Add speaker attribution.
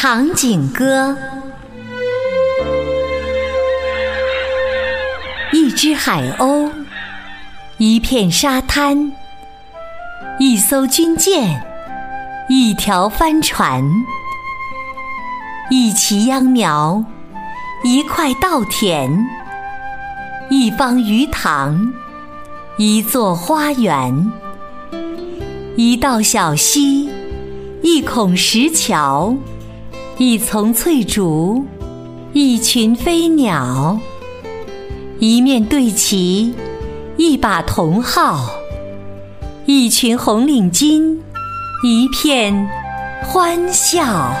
Speaker 1: 长颈歌，一只海鸥，一片沙滩，一艘军舰，一条帆船，一畦秧苗，一块稻田，一方鱼塘，一座花园，一道小溪，一孔石桥。一丛翠竹，一群飞鸟，一面对旗，一把铜号，一群红领巾，一片欢笑。